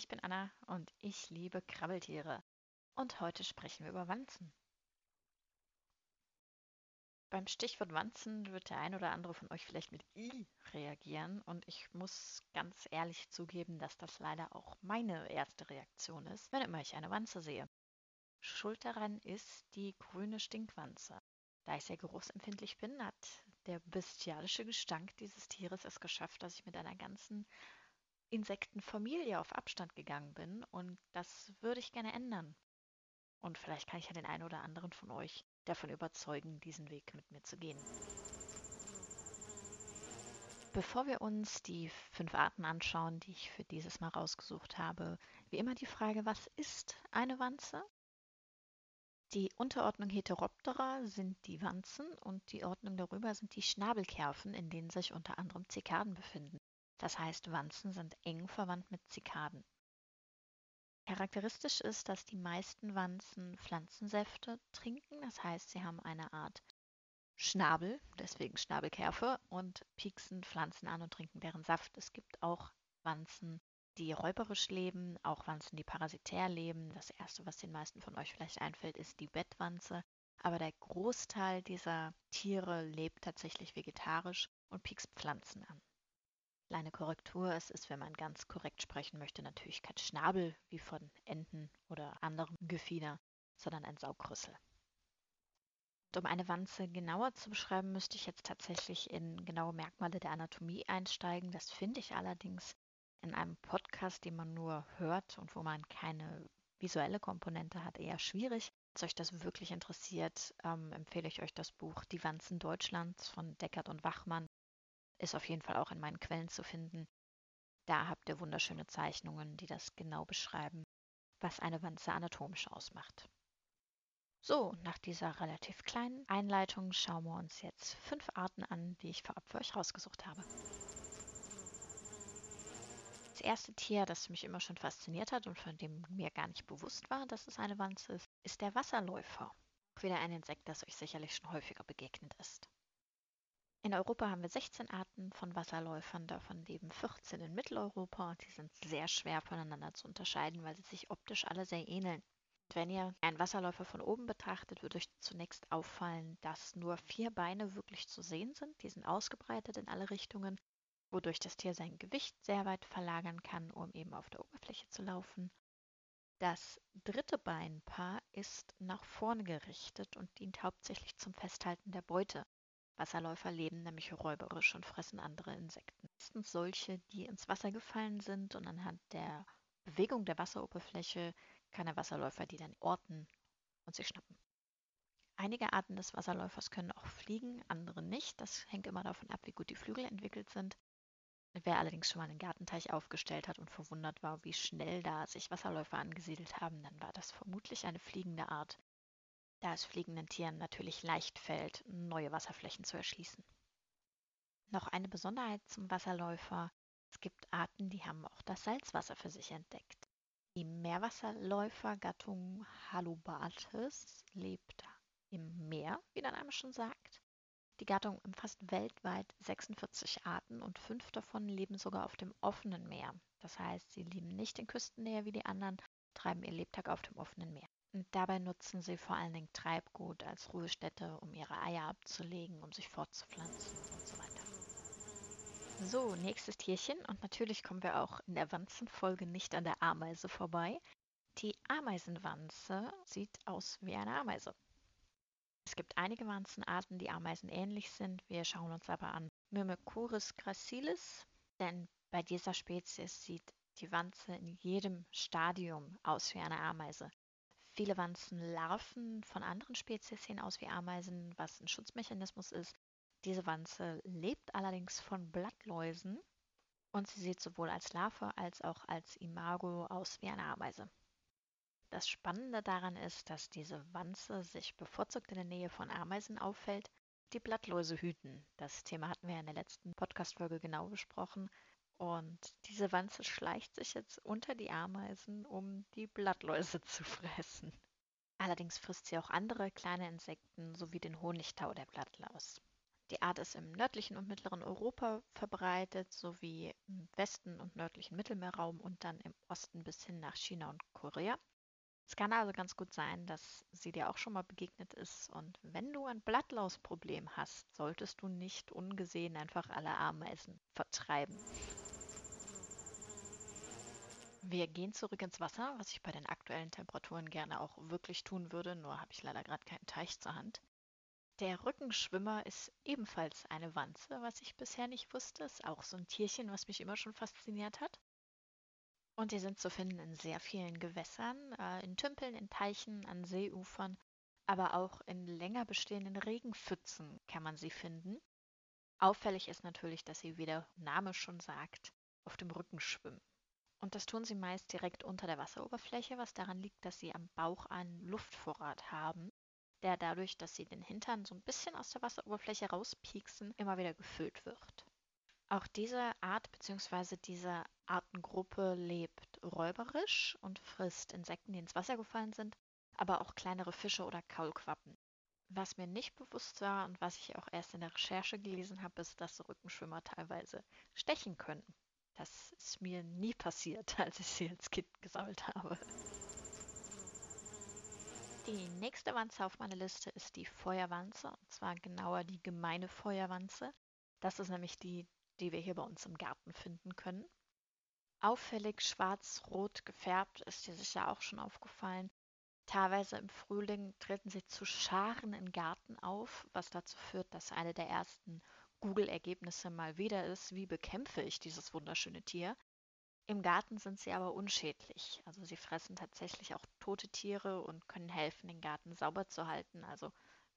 Ich bin Anna und ich liebe Krabbeltiere. Und heute sprechen wir über Wanzen. Beim Stichwort Wanzen wird der ein oder andere von euch vielleicht mit I reagieren und ich muss ganz ehrlich zugeben, dass das leider auch meine erste Reaktion ist, wenn immer ich eine Wanze sehe. Schuld daran ist die grüne Stinkwanze. Da ich sehr geruchsempfindlich bin, hat der bestialische Gestank dieses Tieres es geschafft, dass ich mit einer ganzen Insektenfamilie auf Abstand gegangen bin und das würde ich gerne ändern. Und vielleicht kann ich ja den einen oder anderen von euch davon überzeugen, diesen Weg mit mir zu gehen. Bevor wir uns die fünf Arten anschauen, die ich für dieses Mal rausgesucht habe, wie immer die Frage, was ist eine Wanze? Die Unterordnung Heteroptera sind die Wanzen und die Ordnung darüber sind die Schnabelkerfen, in denen sich unter anderem Zikaden befinden. Das heißt, Wanzen sind eng verwandt mit Zikaden. Charakteristisch ist, dass die meisten Wanzen Pflanzensäfte trinken, das heißt, sie haben eine Art Schnabel, deswegen Schnabelkerfe, und pieksen Pflanzen an und trinken deren Saft. Es gibt auch Wanzen, die räuberisch leben, auch Wanzen, die parasitär leben. Das erste, was den meisten von euch vielleicht einfällt, ist die Bettwanze. Aber der Großteil dieser Tiere lebt tatsächlich vegetarisch und piekst Pflanzen an. Kleine Korrektur, es ist, wenn man ganz korrekt sprechen möchte, natürlich kein Schnabel wie von Enten oder anderem Gefieder, sondern ein Saugrüssel. Und um eine Wanze genauer zu beschreiben, müsste ich jetzt tatsächlich in genaue Merkmale der Anatomie einsteigen. Das finde ich allerdings in einem Podcast, den man nur hört und wo man keine visuelle Komponente hat, eher schwierig. Wenn euch das wirklich interessiert, ähm, empfehle ich euch das Buch Die Wanzen Deutschlands von Deckert und Wachmann. Ist auf jeden Fall auch in meinen Quellen zu finden. Da habt ihr wunderschöne Zeichnungen, die das genau beschreiben, was eine Wanze anatomisch ausmacht. So, nach dieser relativ kleinen Einleitung schauen wir uns jetzt fünf Arten an, die ich vorab für euch rausgesucht habe. Das erste Tier, das mich immer schon fasziniert hat und von dem mir gar nicht bewusst war, dass es eine Wanze ist, ist der Wasserläufer. Auch wieder ein Insekt, das euch sicherlich schon häufiger begegnet ist. In Europa haben wir 16 Arten von Wasserläufern, davon leben 14 in Mitteleuropa und die sind sehr schwer voneinander zu unterscheiden, weil sie sich optisch alle sehr ähneln. Wenn ihr einen Wasserläufer von oben betrachtet, wird euch zunächst auffallen, dass nur vier Beine wirklich zu sehen sind. Die sind ausgebreitet in alle Richtungen wodurch das Tier sein Gewicht sehr weit verlagern kann, um eben auf der Oberfläche zu laufen. Das dritte Beinpaar ist nach vorne gerichtet und dient hauptsächlich zum Festhalten der Beute. Wasserläufer leben nämlich räuberisch und fressen andere Insekten. Meistens solche, die ins Wasser gefallen sind und anhand der Bewegung der Wasseroberfläche kann der Wasserläufer die dann orten und sie schnappen. Einige Arten des Wasserläufers können auch fliegen, andere nicht. Das hängt immer davon ab, wie gut die Flügel entwickelt sind. Wer allerdings schon mal einen Gartenteich aufgestellt hat und verwundert war, wie schnell da sich Wasserläufer angesiedelt haben, dann war das vermutlich eine fliegende Art, da es fliegenden Tieren natürlich leicht fällt, neue Wasserflächen zu erschließen. Noch eine Besonderheit zum Wasserläufer. Es gibt Arten, die haben auch das Salzwasser für sich entdeckt. Die Meerwasserläufer-Gattung Halobates lebt im Meer, wie der Name schon sagt. Die Gattung umfasst weltweit 46 Arten und fünf davon leben sogar auf dem offenen Meer. Das heißt, sie leben nicht in Küstennähe wie die anderen, treiben ihr Lebtag auf dem offenen Meer. Dabei nutzen sie vor allen Dingen Treibgut als Ruhestätte, um ihre Eier abzulegen, um sich fortzupflanzen und so weiter. So, nächstes Tierchen. Und natürlich kommen wir auch in der Wanzenfolge nicht an der Ameise vorbei. Die Ameisenwanze sieht aus wie eine Ameise. Es gibt einige Wanzenarten, die Ameisen ähnlich sind. Wir schauen uns aber an Myrmecoris gracilis, denn bei dieser Spezies sieht die Wanze in jedem Stadium aus wie eine Ameise. Viele Wanzenlarven von anderen Spezies sehen aus wie Ameisen, was ein Schutzmechanismus ist. Diese Wanze lebt allerdings von Blattläusen und sie sieht sowohl als Larve als auch als Imago aus wie eine Ameise. Das Spannende daran ist, dass diese Wanze sich bevorzugt in der Nähe von Ameisen auffällt, die Blattläuse hüten. Das Thema hatten wir in der letzten Podcast-Folge genau besprochen. Und diese Wanze schleicht sich jetzt unter die Ameisen, um die Blattläuse zu fressen. Allerdings frisst sie auch andere kleine Insekten sowie den Honigtau der Blattlaus. Die Art ist im nördlichen und mittleren Europa verbreitet, sowie im Westen und nördlichen Mittelmeerraum und dann im Osten bis hin nach China und Korea. Es kann also ganz gut sein, dass sie dir auch schon mal begegnet ist. Und wenn du ein Blattlausproblem hast, solltest du nicht ungesehen einfach alle Ameisen vertreiben. Wir gehen zurück ins Wasser, was ich bei den aktuellen Temperaturen gerne auch wirklich tun würde, nur habe ich leider gerade keinen Teich zur Hand. Der Rückenschwimmer ist ebenfalls eine Wanze, was ich bisher nicht wusste. Ist auch so ein Tierchen, was mich immer schon fasziniert hat. Und die sind zu finden in sehr vielen Gewässern, äh, in Tümpeln, in Teichen, an Seeufern, aber auch in länger bestehenden Regenpfützen kann man sie finden. Auffällig ist natürlich, dass sie, wie der Name schon sagt, auf dem Rücken schwimmen. Und das tun sie meist direkt unter der Wasseroberfläche, was daran liegt, dass sie am Bauch einen Luftvorrat haben der dadurch, dass sie den Hintern so ein bisschen aus der Wasseroberfläche rauspieksen, immer wieder gefüllt wird. Auch diese Art bzw. diese Artengruppe lebt räuberisch und frisst Insekten, die ins Wasser gefallen sind, aber auch kleinere Fische oder Kaulquappen. Was mir nicht bewusst war und was ich auch erst in der Recherche gelesen habe, ist, dass Rückenschwimmer teilweise stechen können. Das ist mir nie passiert, als ich sie als Kind gesammelt habe. Die nächste Wanze auf meiner Liste ist die Feuerwanze, und zwar genauer die gemeine Feuerwanze. Das ist nämlich die, die wir hier bei uns im Garten finden können. Auffällig schwarz-rot gefärbt ist dir sicher auch schon aufgefallen. Teilweise im Frühling treten sie zu Scharen im Garten auf, was dazu führt, dass eine der ersten Google-Ergebnisse mal wieder ist, wie bekämpfe ich dieses wunderschöne Tier? Im Garten sind sie aber unschädlich. Also sie fressen tatsächlich auch tote Tiere und können helfen, den Garten sauber zu halten. Also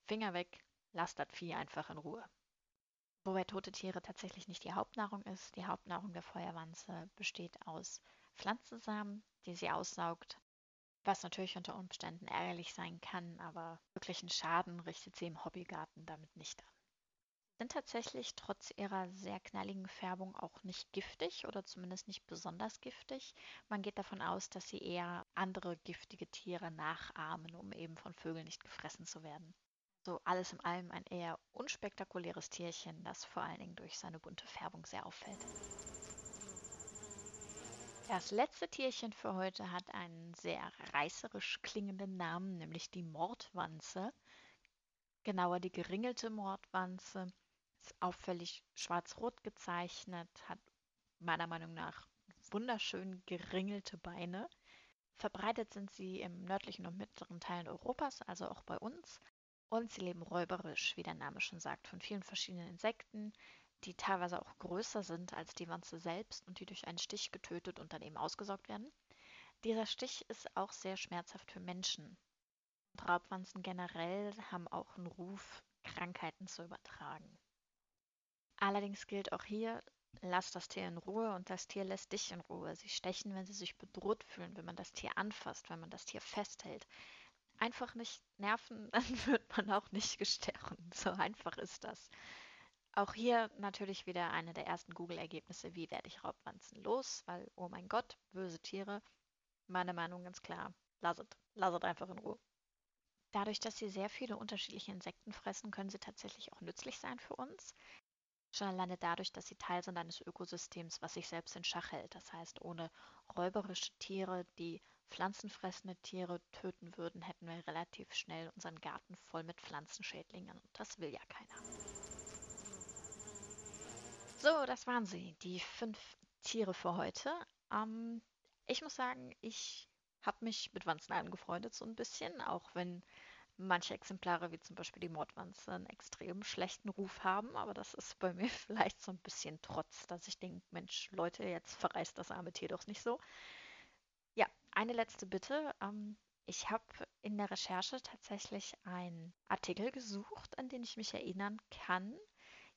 Finger weg, lasst das Vieh einfach in Ruhe. Wobei tote Tiere tatsächlich nicht die Hauptnahrung ist. Die Hauptnahrung der Feuerwanze besteht aus Pflanzensamen, die sie aussaugt, was natürlich unter Umständen ärgerlich sein kann, aber wirklichen Schaden richtet sie im Hobbygarten damit nicht an sind tatsächlich trotz ihrer sehr knalligen Färbung auch nicht giftig oder zumindest nicht besonders giftig. Man geht davon aus, dass sie eher andere giftige Tiere nachahmen, um eben von Vögeln nicht gefressen zu werden. So alles in allem ein eher unspektakuläres Tierchen, das vor allen Dingen durch seine bunte Färbung sehr auffällt. Das letzte Tierchen für heute hat einen sehr reißerisch klingenden Namen, nämlich die Mordwanze. Genauer die geringelte Mordwanze auffällig schwarz-rot gezeichnet, hat meiner Meinung nach wunderschön geringelte Beine. Verbreitet sind sie im nördlichen und mittleren Teilen Europas, also auch bei uns. Und sie leben räuberisch, wie der Name schon sagt, von vielen verschiedenen Insekten, die teilweise auch größer sind als die Wanze selbst und die durch einen Stich getötet und dann eben ausgesaugt werden. Dieser Stich ist auch sehr schmerzhaft für Menschen. Raubwanzen generell haben auch einen Ruf, Krankheiten zu übertragen. Allerdings gilt auch hier, lass das Tier in Ruhe und das Tier lässt dich in Ruhe. Sie stechen, wenn sie sich bedroht fühlen, wenn man das Tier anfasst, wenn man das Tier festhält. Einfach nicht nerven, dann wird man auch nicht gestochen. So einfach ist das. Auch hier natürlich wieder eine der ersten Google-Ergebnisse, wie werde ich Raubwanzen los? Weil, oh mein Gott, böse Tiere. Meine Meinung ganz klar, lasset, lasset einfach in Ruhe. Dadurch, dass sie sehr viele unterschiedliche Insekten fressen, können sie tatsächlich auch nützlich sein für uns. Schon alleine dadurch, dass sie Teil sind eines Ökosystems, was sich selbst in Schach hält. Das heißt, ohne räuberische Tiere, die pflanzenfressende Tiere töten würden, hätten wir relativ schnell unseren Garten voll mit Pflanzenschädlingen. Und das will ja keiner. So, das waren sie, die fünf Tiere für heute. Ähm, ich muss sagen, ich habe mich mit Wanzen angefreundet so ein bisschen, auch wenn manche Exemplare, wie zum Beispiel die Mordwanze, einen extrem schlechten Ruf haben. Aber das ist bei mir vielleicht so ein bisschen Trotz, dass ich denke, Mensch, Leute, jetzt verreist das arme Tier doch nicht so. Ja, eine letzte Bitte. Ähm, ich habe in der Recherche tatsächlich einen Artikel gesucht, an den ich mich erinnern kann.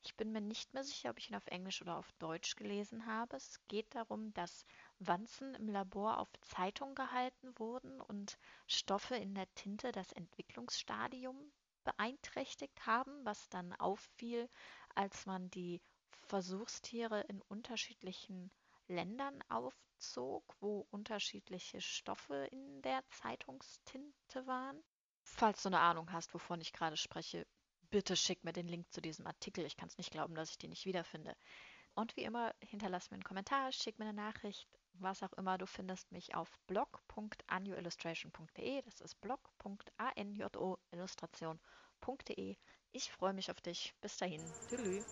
Ich bin mir nicht mehr sicher, ob ich ihn auf Englisch oder auf Deutsch gelesen habe. Es geht darum, dass Wanzen im Labor auf Zeitung gehalten wurden und Stoffe in der Tinte das Entwicklungsstadium beeinträchtigt haben, was dann auffiel, als man die Versuchstiere in unterschiedlichen Ländern aufzog, wo unterschiedliche Stoffe in der Zeitungstinte waren. Falls du eine Ahnung hast, wovon ich gerade spreche, bitte schick mir den Link zu diesem Artikel. Ich kann es nicht glauben, dass ich den nicht wiederfinde. Und wie immer, hinterlass mir einen Kommentar, schick mir eine Nachricht, was auch immer. Du findest mich auf blog.anjoillustration.de. Das ist blog.anjoillustration.de. Ich freue mich auf dich. Bis dahin. Tschüss.